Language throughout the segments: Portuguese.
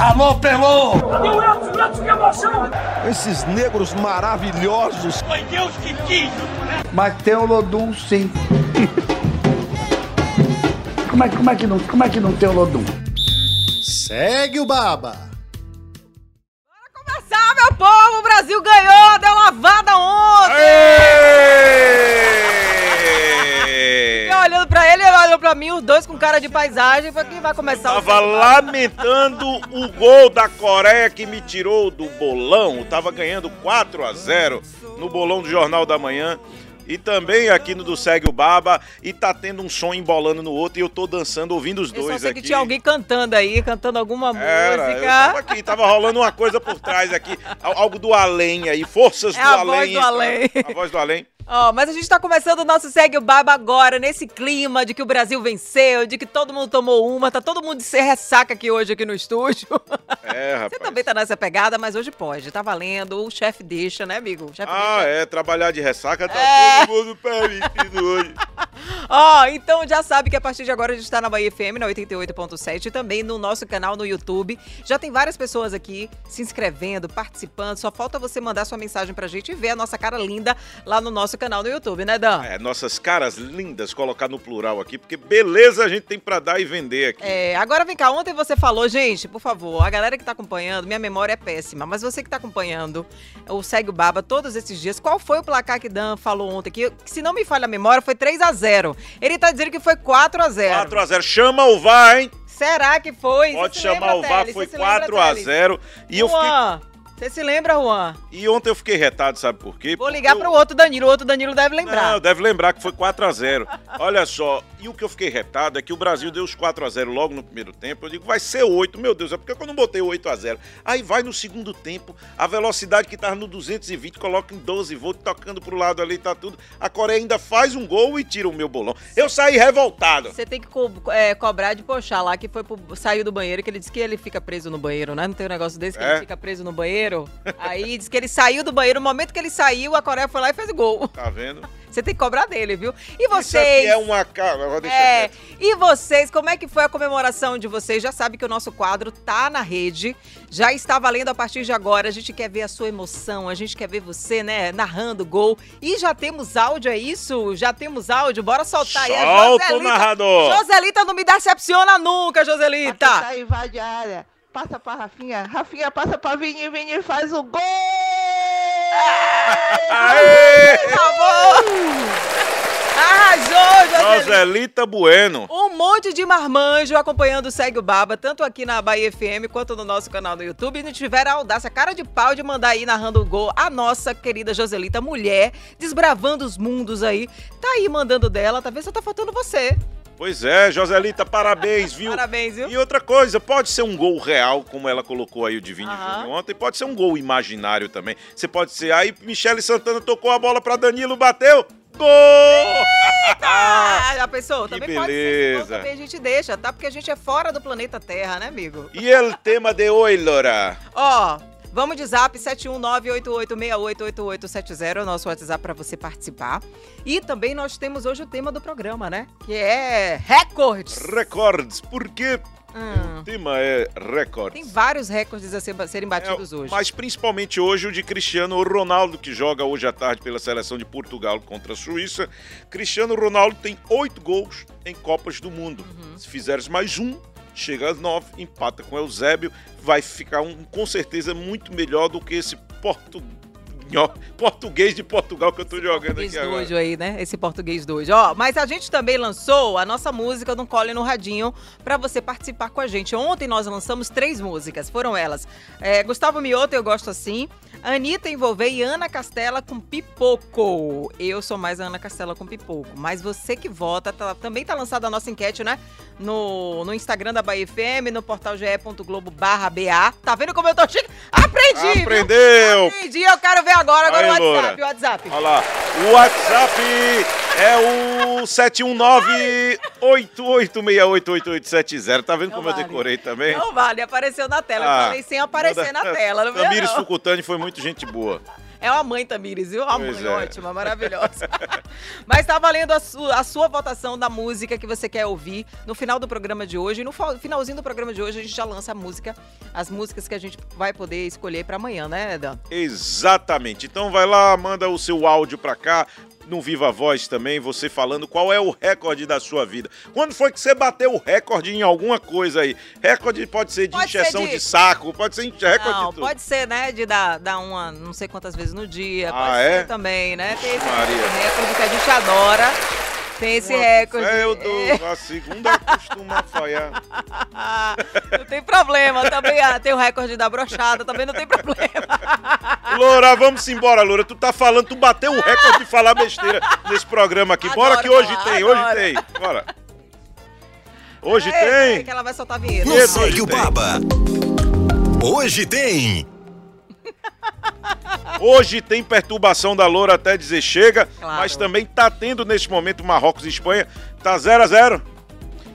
Alô, Pelô! Cadê o Edson? Edson, que emoção! Esses negros maravilhosos. Foi Deus que quis! Mas tem o Lodum sim. como, é, como, é que não, como é que não tem o Lodum? Segue o Baba. Começar, meu povo! O Brasil ganhou! Deu lavada ontem! Pra mim, os dois com cara de paisagem. Foi quem vai começar o Tava lamentando o gol da Coreia que me tirou do bolão. Tava ganhando 4 a 0 no bolão do Jornal da Manhã. E também aqui no do Segue o Baba. E tá tendo um som embolando no outro e eu tô dançando ouvindo os Eu só dois sei aqui. que tinha alguém cantando aí, cantando alguma Era, eu tava música. aqui, tava rolando uma coisa por trás aqui, al- algo do além aí, forças É do a além. voz do além. A voz do além. Ó, mas a gente tá começando o nosso Segue o Baba agora, nesse clima de que o Brasil venceu, de que todo mundo tomou uma, tá todo mundo de ser ressaca aqui hoje aqui no estúdio. É, rapaz. Você também tá nessa pegada, mas hoje pode, tá valendo, o chefe deixa, né, amigo? O chefe Ah, deixa. é, trabalhar de ressaca tá É. todo mundo permitido hoje. Ó, então já sabe que a partir de agora a gente tá na Bahia FM, na 88.7 e também no nosso canal no YouTube. Já tem várias pessoas aqui se inscrevendo, participando. Só falta você mandar sua mensagem pra gente e ver a nossa cara linda lá no nosso canal no YouTube, né, Dan? É, nossas caras lindas, colocar no plural aqui, porque beleza a gente tem pra dar e vender aqui. É, agora vem cá, ontem você falou, gente, por favor, a galera que tá acompanhando, minha memória é péssima, mas você que tá acompanhando o Segue o Baba todos esses dias, qual foi o placar que Dan falou ontem? Que, que se não me falha a memória, foi 3 a 0 Ele tá dizendo que foi 4 a 0 4x0. Chama o VAR, hein? Será que foi? Pode chamar o VAR, foi Você se lembra, 4x0. E, eu fiquei- você se lembra, Juan? e ontem eu fiquei retado, sabe por quê? Vou ligar eu- pro outro Danilo, o outro Danilo deve lembrar. Não, deve lembrar que foi 4x0. Olha só, e o que eu fiquei retado é que o Brasil deu os 4x0 logo no primeiro tempo. Eu digo, vai ser 8, meu Deus, é porque eu não botei 8x0. Aí vai no segundo tempo, a velocidade que tava no 220, coloca em 12 volts, tocando pro lado ali, tá tudo. A Coreia ainda faz um gol e tira o meu bolão. Eu saí revoltado. Você tem que co- é, cobrar de Pochá lá, que foi pro, saiu do banheiro, que ele disse que ele fica preso no banheiro, né? Não tem um negócio desse que É? ele fica preso no banheiro? Aí diz que ele saiu do banheiro, no momento que ele saiu, a Coreia foi lá e fez o gol. Tá vendo? Você tem que cobrar dele, viu? E Isso aqui vocês? é uma cara. Agora deixa É, quieto. e vocês, como é que foi a comemoração de vocês? Já sabe que o nosso quadro tá na rede, já está valendo a partir de agora. A gente quer ver a sua emoção, a gente quer ver você, né, narrando o gol. E já temos áudio, é isso? Já temos áudio, bora soltar aí. a Solta o Joselita. narrador. Joselita não me decepciona nunca, Joselita. Tá invade a área. Passa pra Rafinha. Rafinha passa pra Vini. Vini faz o gol! Aê! Por favor. Arrasou, Joselita. Joselita Bueno. Um monte de marmanjo acompanhando o Segue o Baba, tanto aqui na Bahia FM quanto no nosso canal no YouTube. E não tiveram a audácia, cara de pau de mandar aí narrando o gol a nossa querida Joselita, mulher, desbravando os mundos aí. Tá aí mandando dela, tá vendo? Só tá faltando você. Pois é, Joselita, parabéns, viu? Parabéns, viu? E outra coisa, pode ser um gol real, como ela colocou aí o Aham. Júnior ontem, pode ser um gol imaginário também. Você pode ser, aí Michele Santana tocou a bola pra Danilo, bateu, gol! Ah, já pensou? Que também pode ser gol, beleza. também a gente deixa, tá? Porque a gente é fora do planeta Terra, né, amigo? e o tema de hoje, Lora? Ó, vamos de zap 71988688870, é o nosso WhatsApp para você participar. E também nós temos hoje o tema do programa, né? Que é recordes. Recordes, porque Hum, o tema é recordes. tem vários recordes a ser- serem batidos É, hoje. Mas principalmente hoje o de Cristiano Ronaldo, que joga hoje à tarde pela seleção de Portugal contra a Suíça. Cristiano Ronaldo tem oito gols em Copas do Mundo. Uhum. Se fizeres mais um, chega a nove, empata com Eusébio, vai ficar um, com certeza muito melhor do que esse portu... português de Portugal que eu tô jogando Português aqui agora. dojo aí, né? Esse português dojo. Ó, mas a gente também lançou a nossa música no Cole no Radinho pra você participar com a gente. Ontem nós lançamos três músicas, foram elas. é, Gustavo Mioto, Eu Gosto Assim. Anitta Envolver e Ana Castela com Pipoco. Eu sou mais a Ana Castela com Pipoco. Mas você que vota, tá- também tá lançada a nossa enquete, né? No, no Instagram da Bahia FM, no portal ge.globo barra BA. Tá vendo como eu tô chique? Aprendi! viu? Aprendeu! Aprendi, eu quero ver agora, agora Aí, o WhatsApp, Loura. o WhatsApp. Olha lá, o WhatsApp é o 719-88688870. Tá vendo Não como eu vale. decorei também? Não vale, apareceu na tela. Ah, eu falei sem aparecer na tela, não viu? Tamires? Fucutani foi muito gente boa. É uma mãe, Tamires, viu? Uma Pois mãe é. ótima, maravilhosa. Mas tá valendo a, su- a sua votação da música que você quer ouvir no final do programa de hoje. No finalzinho do programa de hoje, a gente já lança a música, as músicas que a gente vai poder escolher pra amanhã, né, Dan? Exatamente. Então vai lá, manda o seu áudio pra cá. No Viva Voz também, você falando qual é o recorde da sua vida. Quando foi que você bateu o recorde em alguma coisa aí? Recorde pode ser de Pode injeção de- de... saco, pode ser de recorde Não, de tudo. pode ser, né, de dar, dar uma não sei quantas vezes no dia. Ah, pode é? ser também, né? Tem esse Maria. recorde que a gente adora. Tem esse Uma recorde. fé eu dou, a segunda costuma falhar. não tem problema. Também ah, tem o recorde da brochada, também não tem problema. Loura, vamos embora, Loura. Tu tá falando, tu bateu o recorde de falar besteira nesse programa aqui. Bora Adoro que hoje tem, hoje tem. Bora. Hoje É, é tem. que ela vai soltar a vinheta. Não Segue o. Baba. Hoje tem. Hoje tem perturbação da Loura até dizer chega, Claro. mas também tá tendo neste momento Marrocos e Espanha. Tá 0 a 0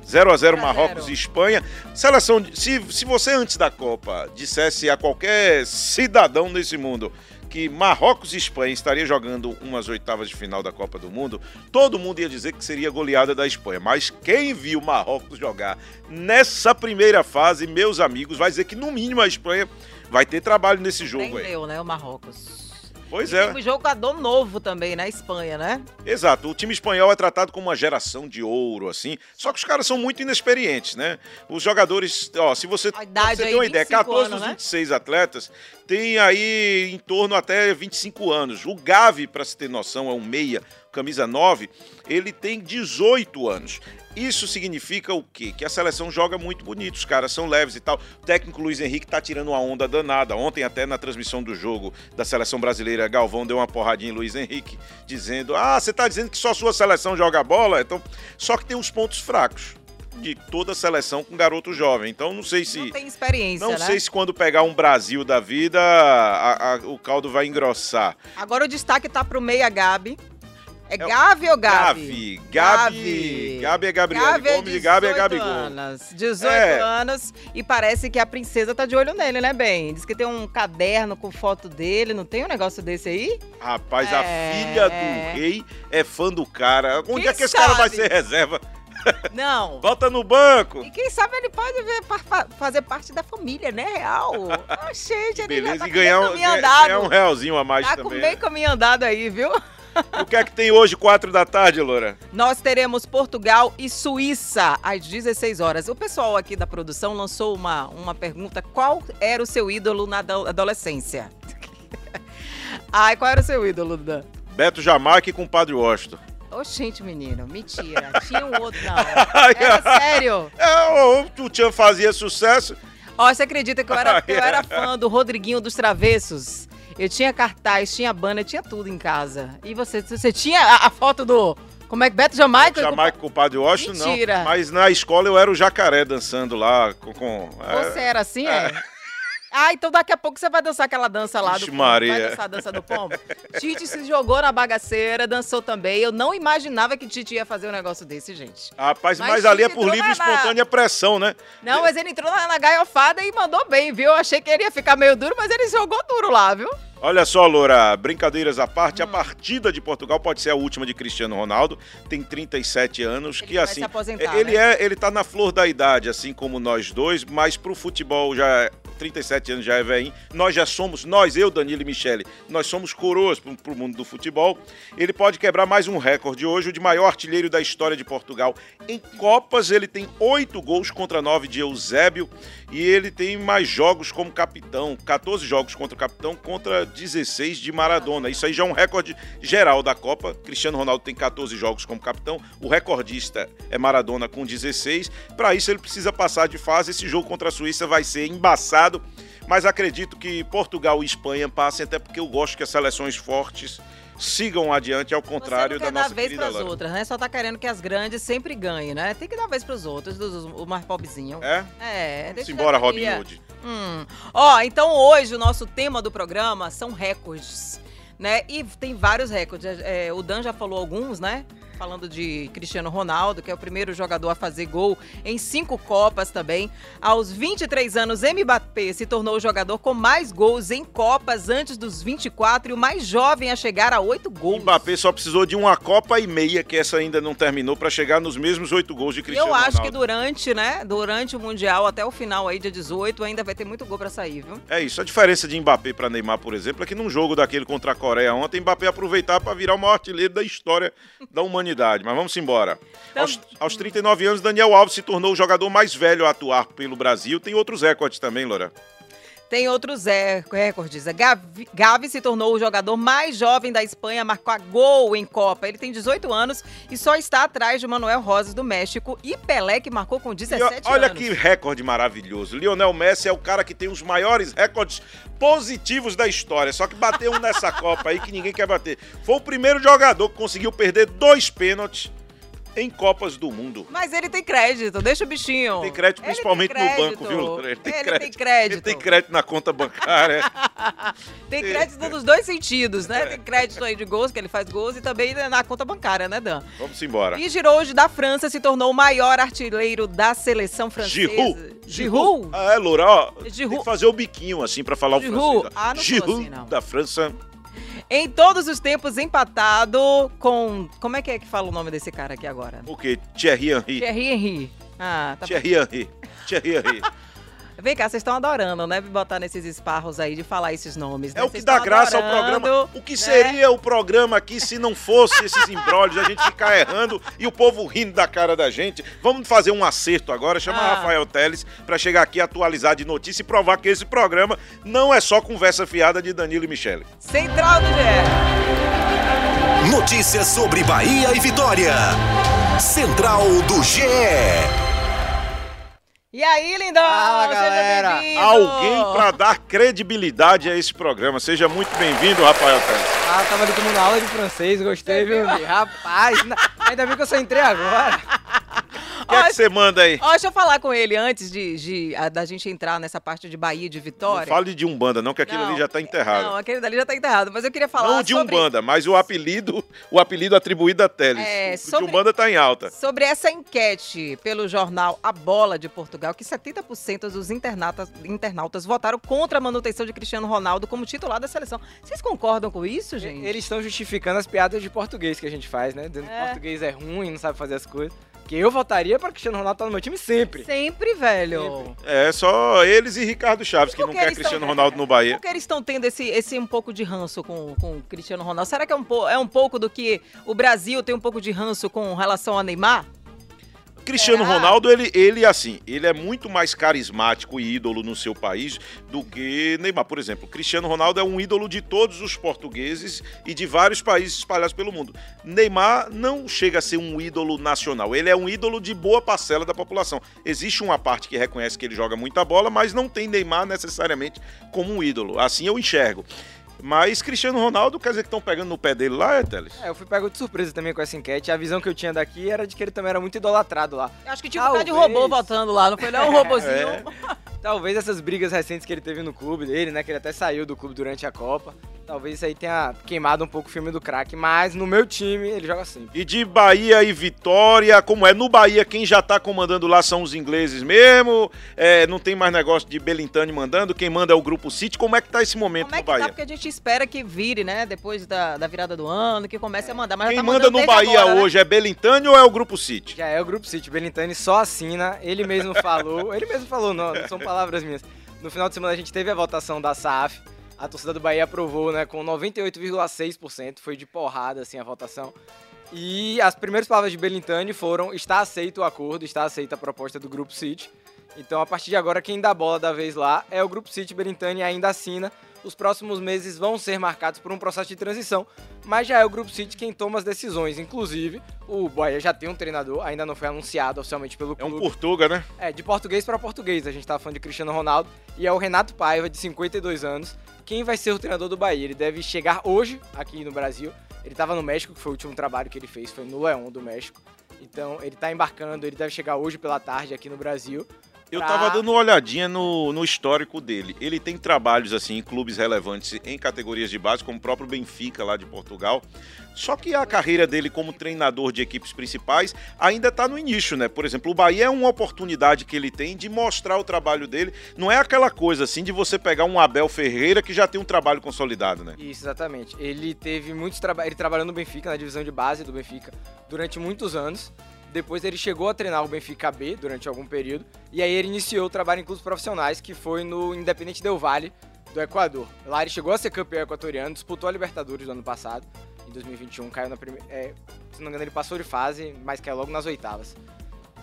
0 a 0 0 a Marrocos 0. e Espanha. Seleção, se, se você antes da Copa dissesse a qualquer cidadão nesse mundo que Marrocos e Espanha estaria jogando umas oitavas de final da Copa do Mundo, todo mundo ia dizer que seria goleada da Espanha. Mas quem viu Marrocos jogar nessa primeira fase, meus amigos, vai dizer que no mínimo a Espanha vai ter trabalho nesse jogo aí. Prendeu, né, o Marrocos. Pois E é. tem um jogador novo também na Espanha, né? Exato, o time espanhol é tratado como uma geração de ouro, assim. Só que os caras são muito inexperientes, né? Os jogadores, ó, se você, você ter uma ideia, 25 14 anos, dos né? 26 atletas tem aí em torno até 25 anos. O Gavi, pra se ter noção, é um meia, camisa 9, ele tem 18 anos. Isso significa o quê? Que a seleção joga muito bonito, os caras são leves e tal. O técnico Luiz Henrique tá tirando uma onda danada. Ontem, até na transmissão do jogo da seleção brasileira, Galvão deu uma porradinha em Luiz Henrique, dizendo: Ah, você tá dizendo que só sua seleção joga bola? Então, só que tem os pontos fracos de toda a seleção com garoto jovem. Então, não sei se. Não tem experiência, Não né? sei se quando pegar um Brasil da vida, a- a- o caldo vai engrossar. Agora o destaque tá pro meia Gabi. É Gavi ou Gavi? Gavi. Gabi. Gabi é Gabriele Gavi é Gomes e Gabi é 18 Gabigol. anos. 18 É. anos e parece que a princesa tá de olho nele, né, bem? Diz que tem um caderno com foto dele, não tem um negócio desse aí? Rapaz, É. a filha do rei é fã do cara. Onde Quem é que esse cara vai ser reserva? Não. Bota no banco. E quem sabe ele pode ver- fa- fa- fazer parte da família, né, real? Oxe, gente, ele já Beleza, tá e ganhar um, ganhar- andado. ganhar um realzinho a mais Tá com também. meio caminho andado aí, viu? O que é que tem hoje, quatro da tarde, Loura? Nós teremos Portugal e Suíça às 16 horas. O pessoal aqui da produção lançou uma, uma pergunta: qual era o seu ídolo na ado- adolescência? Ai, qual era o seu ídolo, Dan? Beto Jamaica com o Padre Washington. Oxente, menino, mentira. Tinha um outro, não. Era sério. É, o Tchan fazia sucesso. Ó, você acredita que eu era, eu era fã do Rodriguinho dos Travessos? Eu tinha cartaz, tinha banner, tinha tudo em casa. E você, você tinha a, a foto do. Como é que Beto Jamaica? Jamaica com o Padre Washington, Mentira. não. Mas na escola eu era o jacaré dançando lá com. com é, Você era assim, é? Ah, então daqui a pouco você vai dançar aquela dança lá do pombo. Maria. Vai dançar a dança do pombo. Tite se jogou na bagaceira, dançou também. Eu não imaginava que Tite ia fazer um negócio desse, gente. Rapaz, mas, Mas ali é por livre e espontânea pressão, né? Não, mas ele entrou na, na gaiofada e mandou bem, viu? Eu achei que ele ia ficar meio duro, mas ele jogou duro lá, viu? Olha só, Loura, brincadeiras à parte, Hum. a partida de Portugal pode ser a última de Cristiano Ronaldo, tem 37 anos, Ele que assim, ele né? é, ele tá na flor da idade, assim como nós dois, mas pro futebol já é- 37 anos já é velhinho. Nós já somos, nós, eu, Danilo e Michele, nós somos coroas pro, pro mundo do futebol. Ele pode quebrar mais um recorde hoje, o de maior artilheiro da história de Portugal. Em Copas, ele tem oito gols contra nove de Eusébio e ele tem mais jogos como capitão, 14 jogos contra o capitão contra 16 de Maradona. Isso aí já é um recorde geral da Copa. Cristiano Ronaldo tem 14 jogos como capitão, o recordista é Maradona com 16. Para isso ele precisa passar de fase. Esse jogo contra a Suíça vai ser embaçado, mas acredito que Portugal e Espanha passem, até porque eu gosto que as seleções fortes sigam adiante, ao contrário Você não quer da nossa dar vez querida pras outras, né? Só tá querendo que as grandes sempre ganhem, né? Tem que dar vez pros outros, dos, o mais pobrezinho. É? É, Vamos embora, Robin. Hood. Hum. Ó, então hoje o nosso tema do programa são recordes, né? E tem vários recordes. É, o Dan já falou alguns, né? Falando de Cristiano Ronaldo, que é o primeiro jogador a fazer gol em cinco Copas também. Aos 23 anos, Mbappé se tornou o jogador com mais gols em Copas antes dos 24 e o mais jovem a chegar a oito O gols. Mbappé só precisou de uma Copa e meia, que essa ainda não terminou, pra chegar nos mesmos oito gols de Cristiano eu acho Ronaldo. que durante, né, durante o Mundial, até o final aí, dia 18, ainda vai ter muito gol pra sair, viu? É isso. A diferença de Mbappé para Neymar, por exemplo, é que num jogo daquele contra a Coreia ontem, Mbappé aproveitar para virar o maior artilheiro da história da humanidade. Mas vamos embora. Então- Aos, aos 39 anos, Daniel Alves se tornou o jogador mais velho a atuar pelo Brasil. Tem outros recordes também, Laura. Tem outros é, recordes. Gavi, Gavi se tornou o jogador mais jovem da Espanha, marcou a gol em Copa. Ele tem 18 anos e só está atrás de Manuel Rosas do México e Pelé, que marcou com E 17 ó- olha anos. que recorde maravilhoso. Lionel Messi é o cara que tem os maiores recordes positivos da história. Só que bateu um nessa Copa aí que ninguém quer bater. Foi o primeiro jogador que conseguiu perder dois pênaltis em Copas do Mundo. Mas ele tem crédito, deixa o bichinho. Tem crédito Ele principalmente tem no crédito. banco, viu? Ele tem Ele crédito. tem crédito. Ele tem crédito na conta bancária. Tem crédito nos dois sentidos, né? Tem crédito aí de gols, que ele faz gols, e também na conta bancária, né, Dan? Vamos embora. E Giroud da França se tornou o maior artilheiro da seleção francesa. Giroud. Giroud. Ah, é, Loura, ó. Giroud. Tem que fazer o biquinho assim pra falar Giroud. o francês. Ah, não Giroud assim, não. da França. Em todos os tempos empatado com. Como é que é que fala o nome desse cara aqui agora? O quê? Thierry Henry. Thierry Henry. Ah, tá Thierry Henry. Thierry Henry. Vem cá, vocês estão adorando, né? Me botar nesses esparros aí de falar esses nomes. É né? o que dá graça ao adorando, programa. O que né? seria o programa aqui se não fosse esses embrólios, a gente ficar errando e o povo rindo da cara da gente? Vamos fazer um acerto agora, chamar Ah. Rafael Teles pra chegar aqui atualizar de notícia e provar que esse programa não é só conversa fiada de Danilo e Michele. Central do GE. Notícias sobre Bahia e Vitória. Central do GE. E aí, lindão? Fala, galera. Alguém pra dar credibilidade a esse programa. Seja muito bem-vindo, Rafael Teles. Ah, tava ali tomando aula de francês, gostei, viu? Rapaz, ainda bem que eu só entrei agora. O que é que você manda aí? Ó, deixa eu falar com ele antes de, de- a- da gente entrar nessa parte de Bahia e de Não Vitória. fale de Umbanda, não, que aquilo Não, ali já tá enterrado. Não, aquele dali já tá enterrado. Mas eu queria falar Não de sobre, Umbanda, mas o apelido, o apelido atribuído a Teles. É, o sobre- de Umbanda tá em alta. sobre essa enquete pelo jornal A Bola de Portugal, que 70% dos internautas, internautas votaram contra a manutenção de Cristiano Ronaldo como titular da seleção. Vocês concordam com isso, gente? Eles estão justificando as piadas de português que a gente faz, né? Dizendo que É. português é ruim, não sabe fazer as coisas. Que eu votaria pra Cristiano Ronaldo estar no meu time sempre. Sempre, velho. É, só eles e Ricardo Chaves, que Por não que quer Cristiano tão- Ronaldo no Bahia. Por que eles estão tendo esse, esse um pouco de ranço com, com o Cristiano Ronaldo? Será que é um, po- é um pouco do que o Brasil tem um pouco de ranço com relação a Neymar? Cristiano Será? Ronaldo, ele, ele, assim, ele é muito mais carismático e ídolo no seu país do que Neymar. Por exemplo, Cristiano Ronaldo é um ídolo de todos os portugueses e de vários países espalhados pelo mundo. Neymar não chega a ser um ídolo nacional, ele é um ídolo de boa parcela da população. Existe uma parte que reconhece que ele joga muita bola, mas não tem Neymar necessariamente como um ídolo. Assim eu enxergo. Mas Cristiano Ronaldo, quer dizer que estão pegando no pé dele lá, é, Teles? É, eu fui pego de surpresa também com essa enquete. A visão que eu tinha daqui era de que ele também era muito idolatrado lá. Eu acho que tinha um cara de robô votando lá, não foi não? Um robozinho. É. Talvez essas brigas recentes que ele teve no clube dele, né? Que ele até saiu do clube durante a Copa. Talvez isso aí tenha queimado um pouco o filme do craque. Mas no meu time, ele joga sempre. E de Bahia e Vitória, como é? No Bahia, quem já tá comandando lá são os ingleses mesmo. É, não tem mais negócio de Belintani mandando. Quem manda é o Grupo City. Como é que tá esse momento Como é no que tá? Bahia? Porque a gente espera que vire, né? Depois da, da virada do ano, que comece a mandar. Mas Quem tá manda mandando no Bahia agora, né? hoje é Belintani ou é o Grupo City? Já é o Grupo City. Belintani só assina. Ele mesmo falou. ele mesmo falou, não, não são palavras minhas. No final de semana a gente teve a votação da SAF. A torcida do Bahia aprovou, né, com 98,6%. Foi de porrada, assim, a votação. E as primeiras palavras de Belintani foram: está aceito o acordo, está aceita a proposta do Grupo City. Então, a partir de agora, quem dá bola da vez lá é o Grupo City. Belintani ainda assina. Os próximos meses vão ser marcados por um processo de transição, mas já é o Grupo City quem toma as decisões. Inclusive, o Bahia já tem um treinador, ainda não foi anunciado oficialmente pelo É clube. um Portuga, né? É, de português para português. A gente tava falando de Cristiano Ronaldo. E é o Renato Paiva, de 52 anos, quem vai ser o treinador do Bahia. Ele deve chegar hoje aqui no Brasil. Ele tava no México, que foi o último trabalho que ele fez, foi no Leão do México. Então, ele tá embarcando, ele deve chegar hoje pela tarde aqui no Brasil. Eu pra- tava dando uma olhadinha no, no histórico dele. Ele tem trabalhos assim em clubes relevantes em categorias de base, como o próprio Benfica lá de Portugal. Só que a carreira dele como treinador de equipes principais ainda está no início, né? Por exemplo, o Bahia é uma oportunidade que ele tem de mostrar o trabalho dele. Não é aquela coisa assim de você pegar um Abel Ferreira que já tem um trabalho consolidado, né? Isso, exatamente. Ele teve muitos trabalhos. Ele trabalhou no Benfica, na divisão de base do Benfica, durante muitos anos. Depois ele chegou a treinar o Benfica B durante algum período. E aí ele iniciou o trabalho em clubes profissionais, que foi no Independente Del Valle, do Equador. Lá ele chegou a ser campeão equatoriano, disputou a Libertadores do ano passado. Em 2021, caiu na primeira. se não me engano, ele passou de fase, mas caiu logo nas oitavas.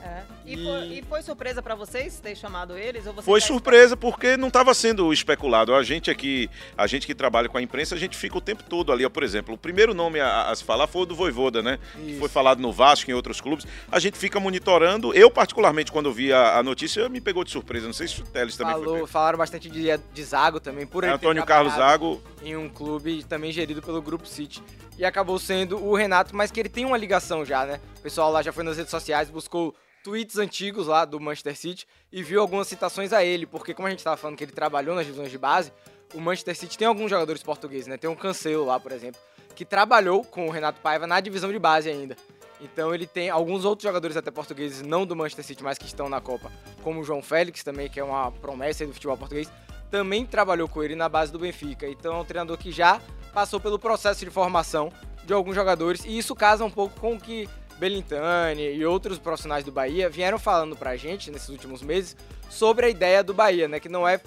É. E, E- Foi, e foi surpresa pra vocês ter chamado eles? Ou você Foi surpresa porque não estava sendo especulado. A gente aqui, a gente que trabalha com a imprensa, a gente fica o tempo todo ali. ó. Por exemplo, o primeiro nome a, a se falar foi o do Voivoda, né? Que Isso. foi falado no Vasco, em outros clubes. A gente fica monitorando. Eu, particularmente, quando vi a, a notícia, me pegou de surpresa. Não sei se o Teles também Falou, foi. falaram bastante de, de Zago também, por É ele Antônio Carlos Zago. em um clube também gerido pelo Grupo City. E acabou sendo o Renato, mas que ele tem uma ligação já, né? O pessoal lá já foi nas redes sociais, buscou tweets antigos lá do Manchester City e viu algumas citações a ele, porque como a gente tava falando que ele trabalhou nas divisões de base, o Manchester City tem alguns jogadores portugueses, né? Tem um Cancelo lá, por exemplo, que trabalhou com o Renato Paiva na divisão de base ainda. Então ele tem alguns outros jogadores até portugueses, não do Manchester City, mas que estão na Copa, como o João Félix também, que é uma promessa do futebol português, também trabalhou com ele na base do Benfica. Então é um treinador que já passou pelo processo de formação de alguns jogadores e isso casa um pouco com o que Belintani e outros profissionais do Bahia vieram falando pra gente nesses últimos meses sobre a ideia do Bahia, né, que não é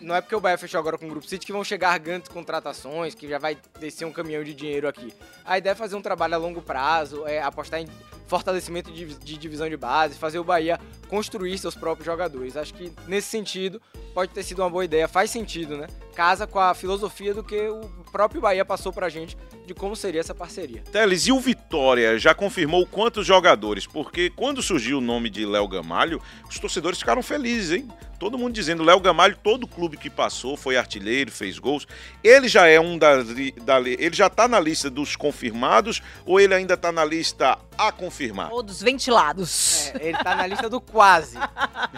não é porque o Bahia fechou agora com o Grupo City que vão chegar grandes contratações, que já vai descer um caminhão de dinheiro aqui. A ideia é fazer um trabalho a longo prazo, é apostar em fortalecimento de, de divisão de base, fazer o Bahia construir seus próprios jogadores. Acho que nesse sentido pode ter sido uma boa ideia, faz sentido, né? Casa com a filosofia do que o próprio Bahia passou pra gente de como seria essa parceria. Teles, e o Vitória já confirmou quantos jogadores? Porque quando surgiu o nome de Léo Gamalho, os torcedores ficaram felizes, hein? Todo mundo dizendo, Léo Gamalho, todo clube que passou, foi artilheiro, fez gols. Ele já é um da, da ele já tá na lista dos confirmados ou ele ainda tá na lista a confirmar? Ou dos ventilados. É, ele tá na lista do quase.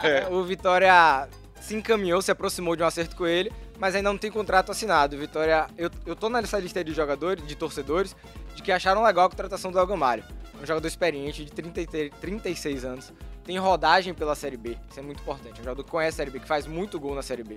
É. O Vitória se encaminhou, se aproximou de um acerto com ele, mas ainda não tem contrato assinado. O Vitória, eu, eu tô nessa lista aí de jogadores, de torcedores, de que acharam legal a contratação do El Gamalho. É um jogador experiente, de 30, e 36 anos, tem rodagem pela Série B, isso é muito importante. É um jogador que conhece a Série B, que faz muito gol na Série B.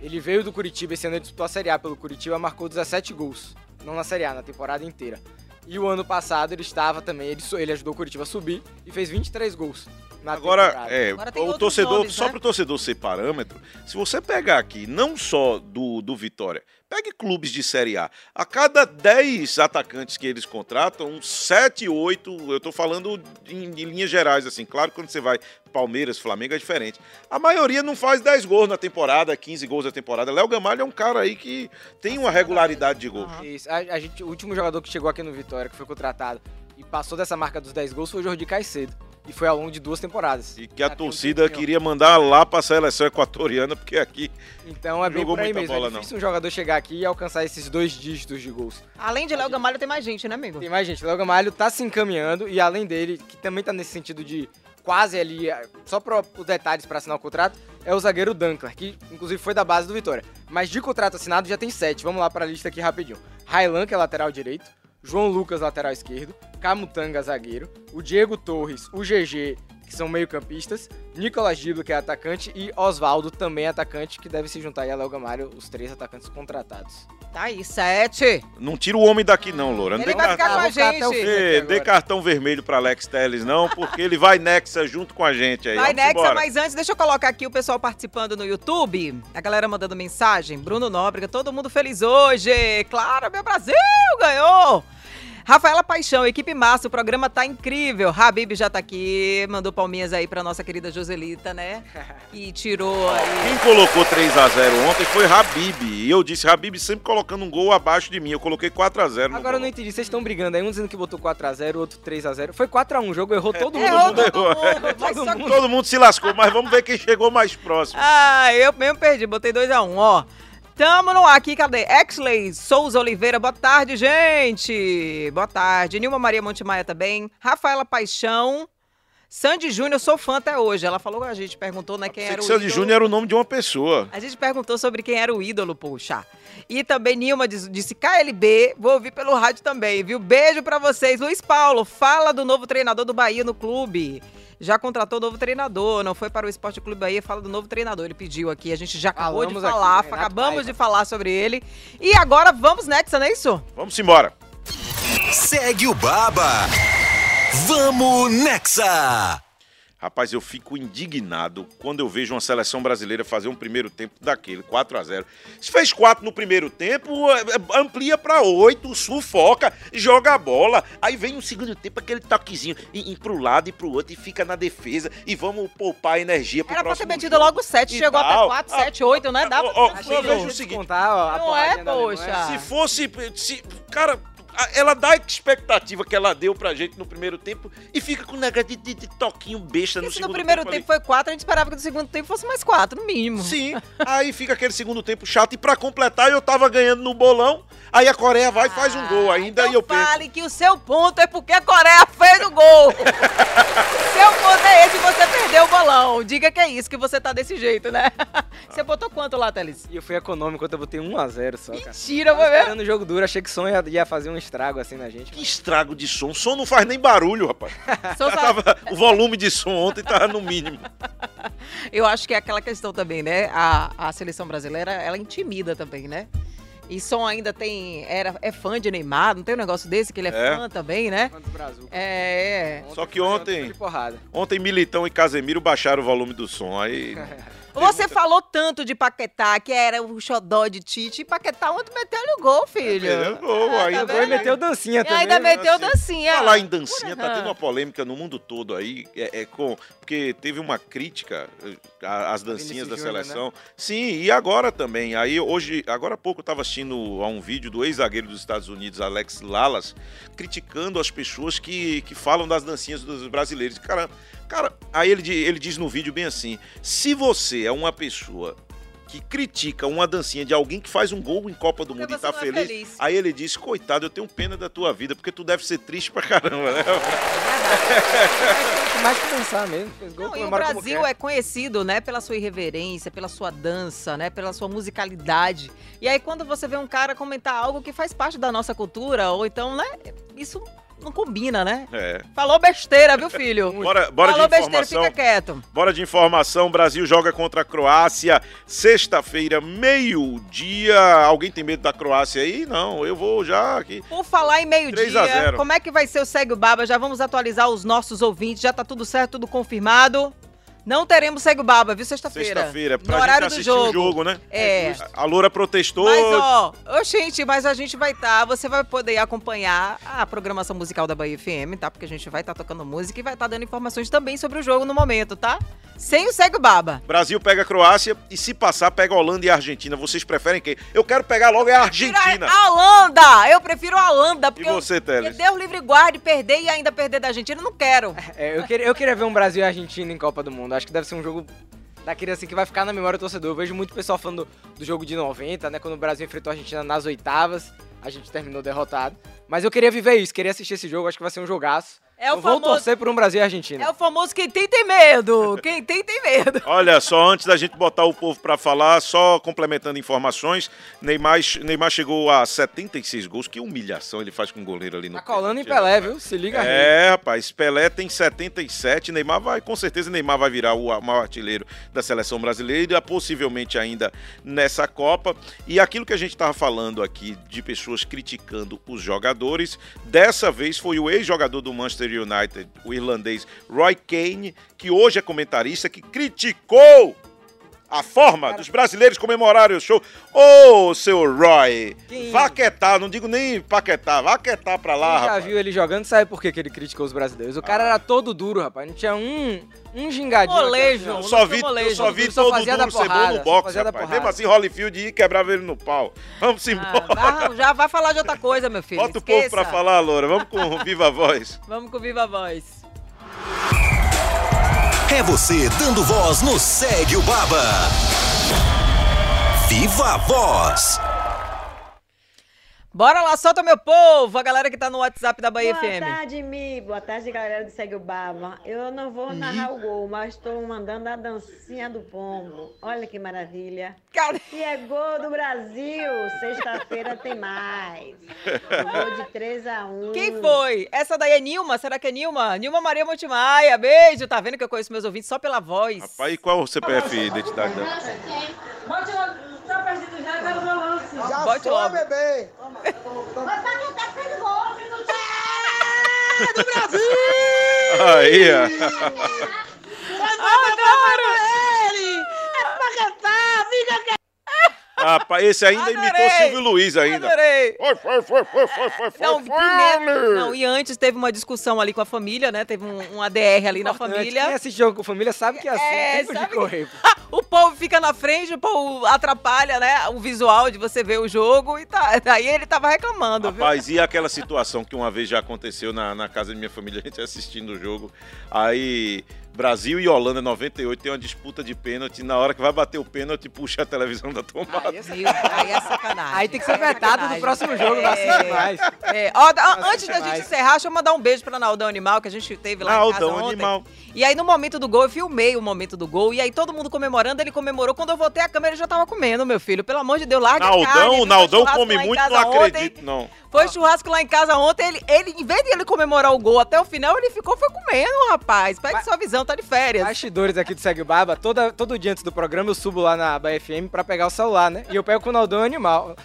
Ele veio do Curitiba, esse ano ele disputou a Série A pelo Curitiba, marcou 17 gols. Não na Série A, na temporada inteira. E o ano passado ele estava também, ele, ele ajudou o Curitiba a subir e fez 23 gols. Na Agora, é, Agora o torcedor, nomes, só né? para o torcedor ser parâmetro, se você pegar aqui, não só do, do Vitória, pegue clubes de Série A. A cada 10 atacantes que eles contratam, uns 7, 8, eu tô falando em, em linhas gerais, assim, claro quando você vai Palmeiras, Flamengo é diferente. A maioria não faz 10 gols na temporada, 15 gols na temporada. Léo Gamalho é um cara aí que tem uma regularidade de gols. Isso. A, a gente, o último jogador que chegou aqui no Vitória, que foi contratado e passou dessa marca dos 10 gols, foi o Jordi Caicedo. E foi ao longo de duas temporadas. E que a um torcida queria mandar lá pra seleção equatoriana, porque aqui Então é bem jogou por aí mesmo. bola, é difícil um jogador chegar aqui e alcançar esses dois dígitos de gols. Além de Léo Gamalho, tem mais gente, né, amigo? Tem mais gente. Léo Gamalho tá se encaminhando e além dele, que também tá nesse sentido de quase ali, eh, só para os detalhes para assinar o contrato, é o zagueiro Dunkler, que inclusive foi da base do Vitória. Mas de contrato assinado já tem sete. Vamos lá para a lista aqui rapidinho. Railan, que é lateral direito. João Lucas, lateral esquerdo. Camutanga, zagueiro. O Diego Torres, o GG, que são meio-campistas. Nicolas Giblo, que é atacante. E Oswaldo, também atacante, que deve se juntar aí a Léo Gamalho, os três atacantes contratados. Tá aí, sete. não tira o homem daqui não, Loura. Não Ele dê vai ficar cartão- com a gente. Dê, dê cartão vermelho pra Alex Telles, não, porque ele vai Nexa junto com a gente aí. Vai, Vamos Nexa, embora. mas antes, deixa eu colocar aqui o pessoal participando no YouTube. A galera mandando mensagem. Bruno Nóbrega, todo mundo feliz hoje. Claro, meu Brasil ganhou. Rafaela Paixão, equipe massa, o programa tá incrível. Habib já tá aqui, mandou palminhas aí pra nossa querida Joselita, né? Que tirou aí. Quem colocou 3x0 ontem foi Habib. E eu disse, Habib sempre colocando um gol abaixo de mim. Eu coloquei 4x0 no Agora eu não entendi, vocês estão brigando aí, um dizendo que botou 4x0, outro 3x0. Foi 4x1 o jogo, errou todo mundo. Errou todo errou. mundo. Todo mundo. Todo mundo se lascou, mas vamos ver quem chegou mais próximo. Ah, eu mesmo perdi, botei 2x1, ó. Tamo no ar aqui, cadê? Exley Souza Oliveira, boa tarde, gente. Boa tarde. Nilma Maria Montemaia também. Rafaela Paixão. Sandy Júnior, sou fã até hoje. Ela falou com a gente, perguntou, né, quem era que o Sandy ídolo. Júnior era o nome de uma pessoa. A gente perguntou sobre quem era o ídolo, poxa. E também Nilma diz- disse KLB, vou ouvir pelo rádio também, viu? Beijo pra vocês. Luiz Paulo, fala do novo treinador do Bahia no clube. Já contratou novo treinador, não foi para o Esporte Clube Bahia, fala do novo treinador. Ele pediu aqui, a gente já acabou Falamos de aqui, falar, Renato acabamos Paiva. de falar sobre ele. E agora vamos nessa, não é isso? Vamos embora. Segue o Baba. Vamos Nexa. Rapaz, eu fico indignado quando eu vejo uma seleção brasileira fazer um primeiro tempo daquele, 4 a 0 Se fez 4 no primeiro tempo, é, é, amplia pra 8, sufoca, joga a bola. Aí vem no segundo tempo aquele toquezinho e, e pro lado e pro outro e fica na defesa e vamos poupar energia pro Era pra ter próximo metido jogo logo 7, e chegou tal. até 4, Ah, 7, 8, né? Dava ó, ó, pra eu ter vejo o seguinte, Descontar, ó, Não é, poxa. Se fosse. Se, cara, ela dá a expectativa que ela deu pra gente no primeiro tempo e fica com um negócio de, de- de toquinho besta no se segundo no primeiro tempo. tempo, foi 4, a gente esperava que no segundo tempo fosse mais 4, no mínimo. Sim, aí fica aquele segundo tempo chato. E pra completar, eu tava ganhando no bolão. Aí a Coreia vai e faz um gol ainda então e eu perco. fale que o seu ponto é porque a Coreia fez o gol. seu ponto é esse e você perdeu o bolão. Diga que é isso, que você tá desse jeito, né? Você botou quanto lá, Teles? E eu fui econômico, eu botei 1x0 só, cara. Mentira, foi mesmo? esperando o jogo duro, achei que o ia, ia fazer um estrago assim na gente. Que estrago de som. O som não faz nem barulho, rapaz. Só tava- o volume de som ontem tava no mínimo. Eu acho que é aquela questão também, né? A, a seleção brasileira, ela intimida também, né? E som ainda tem. Era, é fã de Neymar, não tem um negócio desse que ele é, É. fã também, né? Quantos Brasil? É, é. Só que ontem-. Ontem Militão e Casemiro baixaram o volume do som. Aí. Você falou tanto de Paquetá, que era o xodó de Tite, e Paquetá ontem meteu-lhe o gol, filho. Meteu gol, Ah, ainda tá meteu dancinha E também. ainda né? meteu Dancinha. dancinha. Falar em dancinha, tá Porra. tendo uma polêmica no mundo todo aí, é, é com, porque teve uma crítica eh, a- às dancinhas da Júnior, seleção. Sim, e agora também. Aí hoje, agora há pouco eu tava assistindo a um vídeo do ex-zagueiro dos Estados Unidos, Alex Lalas, criticando as pessoas que, que falam das dancinhas dos brasileiros. Cara, cara aí ele, ele diz no vídeo bem assim: se você é uma pessoa que critica uma dancinha de alguém que faz um gol em Copa do Porque Mundo e tá é feliz, feliz. aí ele diz, coitado, eu tenho pena da tua vida, porque tu deve ser triste pra caramba, né? Tem mais que pensar mesmo. Fez gol, Não, e o Brasil é conhecido, né, pela sua irreverência, pela sua dança, né, pela sua musicalidade. E aí quando você vê um cara comentar algo que faz parte da nossa cultura, ou então, né, isso não combina, né? É. Falou besteira, viu, filho? Bora, bora Falou de besteira, informação. fica quieto. Bora de informação. Brasil joga contra a Croácia sexta-feira, meio-dia. Alguém tem medo da Croácia aí? Não, eu vou já aqui. Por falar em 3 a meio-dia, 0. como é que vai ser o Segue o Baba? Já vamos atualizar os nossos ouvintes, já tá tudo certo, tudo confirmado. Não teremos Segue o Baba, viu, sexta-feira? Sexta-feira, No pra horário gente do assistir jogo. o jogo, né? É. A Loura protestou. Mas, ó, ô, gente, mas a gente vai estar, você vai poder acompanhar a programação musical da Bahia FM, tá? Porque a gente vai estar tocando música e vai estar dando informações também sobre o jogo no momento, tá? Sem o Segue o Baba. Brasil pega a Croácia e se passar, pega a Holanda e a Argentina. Vocês preferem quem? Eu quero pegar logo é a Argentina. A Holanda! Eu prefiro a Holanda, E porque, eu, você, Teles? Deus livre e guarde, perder e ainda perder da Argentina, eu não quero. É, eu, queria, eu queria ver um Brasil e Argentina em Copa do Mundo. Acho que deve ser um jogo daquele assim que vai ficar na memória do torcedor. Eu vejo muito pessoal falando do, do jogo de 90, né? Quando o Brasil enfrentou a Argentina nas oitavas. A gente terminou derrotado. Mas eu queria viver isso, queria assistir esse jogo. Acho que vai ser um jogaço. É o eu vou famoso- torcer por um Brasil e Argentina. É o famoso quem tem, tem medo. Quem tem, tem medo. Olha só, antes da gente botar o povo pra falar, só complementando informações, Neymar, Neymar chegou a 76 gols. Que humilhação ele faz com o goleiro ali no Tá colando em Pelé, viu? Se liga aí. É, rapaz, Pelé tem 77, Neymar vai, com certeza Neymar vai virar o maior artilheiro da seleção brasileira, possivelmente ainda nessa Copa. E aquilo que a gente estava falando aqui de pessoas criticando os jogadores, dessa vez foi o ex-jogador do Manchester United, o irlandês Roy Keane, que hoje é comentarista, que criticou a forma dos brasileiros comemorarem o show. Ô, seu Roy, Quem- vá quietar, não digo nem paquetar, vá quietar pra lá, Quem já rapaz. viu ele jogando, sabe por que, que ele criticou os brasileiros. O cara era todo duro, rapaz. Não tinha um, um gingadinho. Molejo. Eu só vi, Não eu molejo, só vi só todo fazia da duro ser bom porrada, no só boxe, rapaz. Mesmo assim, Holyfield ia e quebrava ele no pau. Vamos Ah, embora. vá- já vai falar de outra coisa, meu filho. Bota o povo pra esqueça. falar, Loura. Vamos com o Viva Voz. Vamos com Viva Voz. É você dando voz no Segue o Baba. Viva a voz. Bora lá, solta meu povo, a galera que tá no WhatsApp da Bahia Boa FM. tarde, Mi. Boa tarde, galera do Segue o Baba. Eu não vou narrar o gol, mas estou mandando a dancinha do pombo. Olha que maravilha. Cara, E é gol do Brasil. Sexta-feira tem mais. Gol de 3 a 1 quem foi? Essa daí é Nilma? Será que é Nilma? Nilma Maria Montimaia, beijo. Tá vendo que eu conheço meus ouvintes só pela voz? Rapaz, e qual é o CPF e identidade dela? Bote logo, tá perdido já, quero lance. Bote logo. bebê. Aí, ó. Rapaz, esse ainda imitou Adorei. Silvio Luiz ainda. Adorei. Foi, foi, foi, foi, foi, foi, foi, Não, foi. primeiro, não, e antes teve uma discussão ali com a família, né? Teve um, um ADR ali na Importante, família. Quem assiste jogo com família sabe que é assim, É, tempo de sabe correr. o povo fica na frente, o povo atrapalha, né? O visual de você ver o jogo e tá. Daí ele tava reclamando, viu? Rapaz, e aquela situação que uma vez já aconteceu na, na casa de minha família, a gente assistindo o jogo, aí Brasil e Holanda 98 tem uma disputa de pênalti, na hora que vai bater o pênalti, puxa a televisão da tomada. Aí é aí é sacanagem. Aí tem que ser é vetado do próximo jogo, não assiste mais. É, ó, Não antes da gente mais. encerrar, deixa eu mandar um beijo pra Naldão Animal, que a gente teve lá em casa Naldão ontem. Animal. E aí, no momento do gol, eu filmei o momento do gol. E aí, todo mundo comemorando, ele comemorou. Quando eu voltei, a câmera já tava comendo, meu filho. Pelo amor de Deus, larga a carne. Naldão, Naldão come muito, não ontem. acredito, não. Foi churrasco lá em casa ontem. Ele, ele, em vez de ele comemorar o gol até o final, ele ficou foi comendo, rapaz. Pega sua visão, tá de férias. Bastidores aqui do Segue o Baba, toda, todo dia antes do programa eu subo lá na Bahia FM pra pegar o celular, né? E eu pego com o Naldão Animal.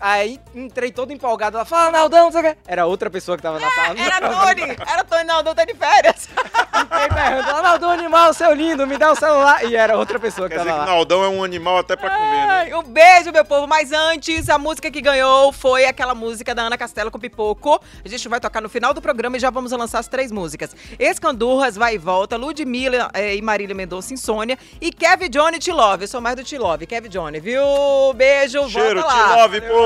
Aí entrei todo empolgado lá, fala Naldão, não sei o quê. Era outra pessoa que tava na sala. Era Tony, era Tony Naldão, tá de férias. Fiquei berrando, "Ó, Naldão Animal, seu lindo, me dá o celular. E era outra pessoa que Quer dizer tava que lá. Naldão é um animal até pra comer, né? Ai, um beijo, meu povo. Mas antes, a música que ganhou foi aquela música da Ana Castela com Pipoco. A gente vai tocar no final do programa e já vamos lançar as três músicas. Escandurras, Vai e Volta, Ludmilla eh, e Marília Mendonça, Insônia. E Kevin Johnny, Te Love. Eu sou mais do Te Love. Kevin Johnny, viu? Beijo, Cheiro, volta te lá. love, povo!